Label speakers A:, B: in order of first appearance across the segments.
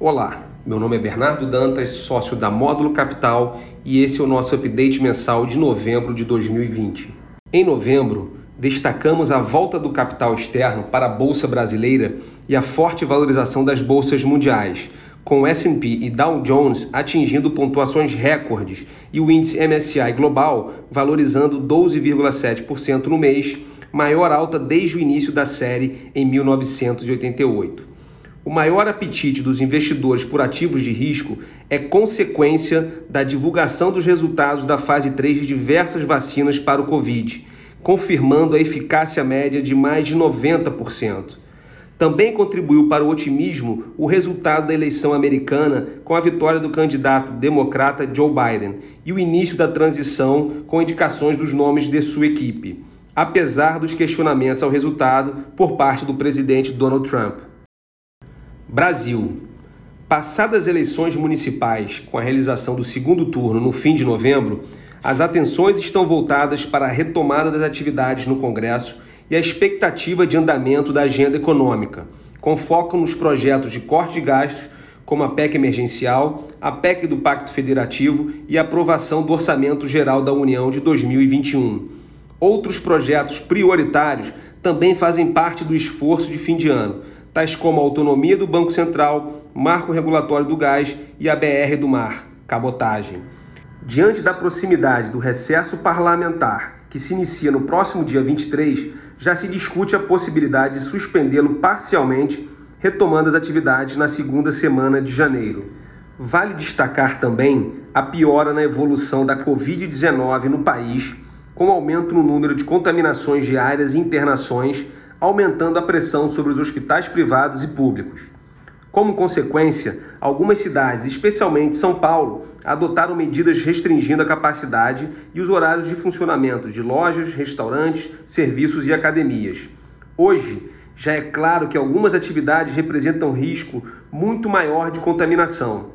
A: Olá, meu nome é Bernardo Dantas, sócio da Módulo Capital e esse é o nosso update mensal de novembro de 2020. Em novembro, destacamos a volta do capital externo para a Bolsa Brasileira e a forte valorização das bolsas mundiais, com o S&P e Dow Jones atingindo pontuações recordes e o índice MSCI Global valorizando 12,7% no mês, maior alta desde o início da série em 1988. O maior apetite dos investidores por ativos de risco é consequência da divulgação dos resultados da fase 3 de diversas vacinas para o Covid, confirmando a eficácia média de mais de 90%. Também contribuiu para o otimismo o resultado da eleição americana com a vitória do candidato democrata Joe Biden e o início da transição com indicações dos nomes de sua equipe, apesar dos questionamentos ao resultado por parte do presidente Donald Trump. Brasil. Passadas as eleições municipais, com a realização do segundo turno no fim de novembro, as atenções estão voltadas para a retomada das atividades no Congresso e a expectativa de andamento da agenda econômica, com foco nos projetos de corte de gastos, como a PEC emergencial, a PEC do Pacto Federativo e a aprovação do Orçamento Geral da União de 2021. Outros projetos prioritários também fazem parte do esforço de fim de ano tais como a autonomia do Banco Central, marco regulatório do gás e a BR do mar, cabotagem. Diante da proximidade do recesso parlamentar, que se inicia no próximo dia 23, já se discute a possibilidade de suspendê-lo parcialmente, retomando as atividades na segunda semana de janeiro. Vale destacar também a piora na evolução da Covid-19 no país, com aumento no número de contaminações diárias e internações aumentando a pressão sobre os hospitais privados e públicos. Como consequência, algumas cidades, especialmente São Paulo, adotaram medidas restringindo a capacidade e os horários de funcionamento de lojas, restaurantes, serviços e academias. Hoje, já é claro que algumas atividades representam risco muito maior de contaminação.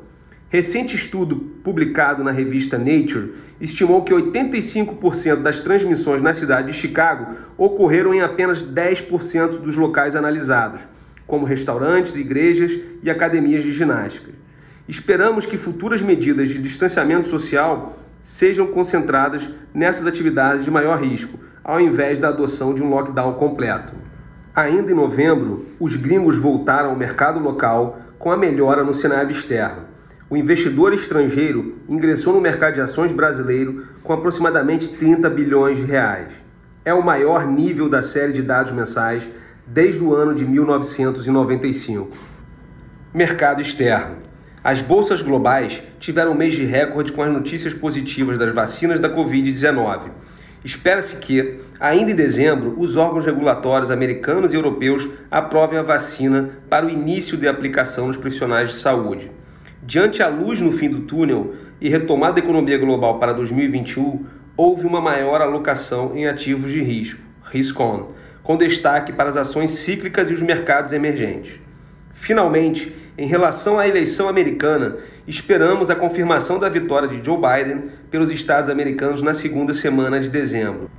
A: Recente estudo publicado na revista Nature estimou que 85% das transmissões na cidade de Chicago ocorreram em apenas 10% dos locais analisados, como restaurantes, igrejas e academias de ginástica. Esperamos que futuras medidas de distanciamento social sejam concentradas nessas atividades de maior risco, ao invés da adoção de um lockdown completo. Ainda em novembro, os gringos voltaram ao mercado local com a melhora no cenário externo o investidor estrangeiro ingressou no mercado de ações brasileiro com aproximadamente 30 bilhões de reais. É o maior nível da série de dados mensais desde o ano de 1995. Mercado externo. As bolsas globais tiveram um mês de recorde com as notícias positivas das vacinas da Covid-19. Espera-se que, ainda em dezembro, os órgãos regulatórios americanos e europeus aprovem a vacina para o início de aplicação nos profissionais de saúde. Diante a luz no fim do túnel e retomada da economia global para 2021, houve uma maior alocação em ativos de risco, risk-on, com destaque para as ações cíclicas e os mercados emergentes. Finalmente, em relação à eleição americana, esperamos a confirmação da vitória de Joe Biden pelos estados americanos na segunda semana de dezembro.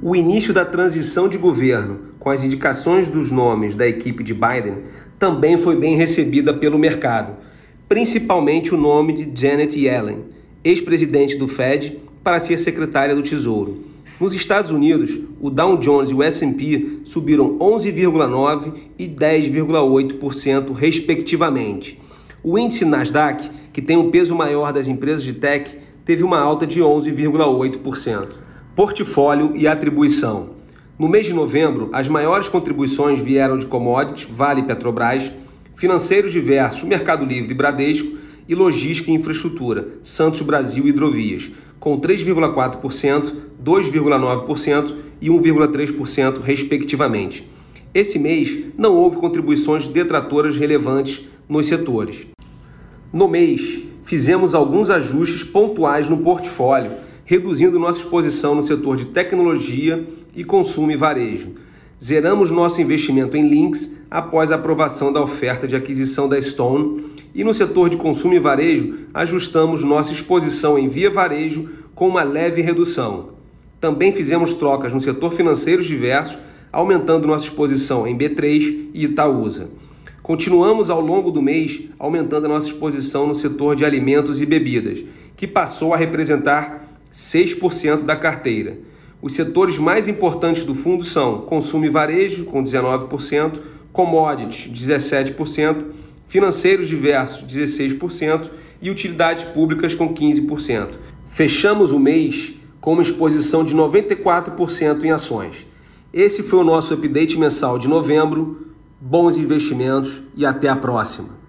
A: O início da transição de governo, com as indicações dos nomes da equipe de Biden, também foi bem recebida pelo mercado principalmente o nome de Janet Yellen, ex-presidente do Fed, para ser secretária do Tesouro. Nos Estados Unidos, o Dow Jones e o S&P subiram 11,9% e 10,8%, respectivamente. O índice Nasdaq, que tem um peso maior das empresas de tech, teve uma alta de 11,8%. Portfólio e atribuição. No mês de novembro, as maiores contribuições vieram de commodities, Vale e Petrobras, Financeiros diversos, Mercado Livre, Bradesco e Logística e Infraestrutura, Santos Brasil Hidrovias, com 3,4%, 2,9% e 1,3%, respectivamente. Esse mês não houve contribuições detratoras relevantes nos setores. No mês, fizemos alguns ajustes pontuais no portfólio, reduzindo nossa exposição no setor de tecnologia e consumo e varejo. Zeramos nosso investimento em links após a aprovação da oferta de aquisição da Stone e no setor de consumo e varejo ajustamos nossa exposição em via varejo com uma leve redução. Também fizemos trocas no setor financeiro diversos, aumentando nossa exposição em B3 e Itaúsa. Continuamos ao longo do mês aumentando a nossa exposição no setor de alimentos e bebidas, que passou a representar 6% da carteira. Os setores mais importantes do fundo são consumo e varejo, com 19%, commodities, 17%, financeiros diversos, 16% e utilidades públicas, com 15%. Fechamos o mês com uma exposição de 94% em ações. Esse foi o nosso update mensal de novembro. Bons investimentos e até a próxima!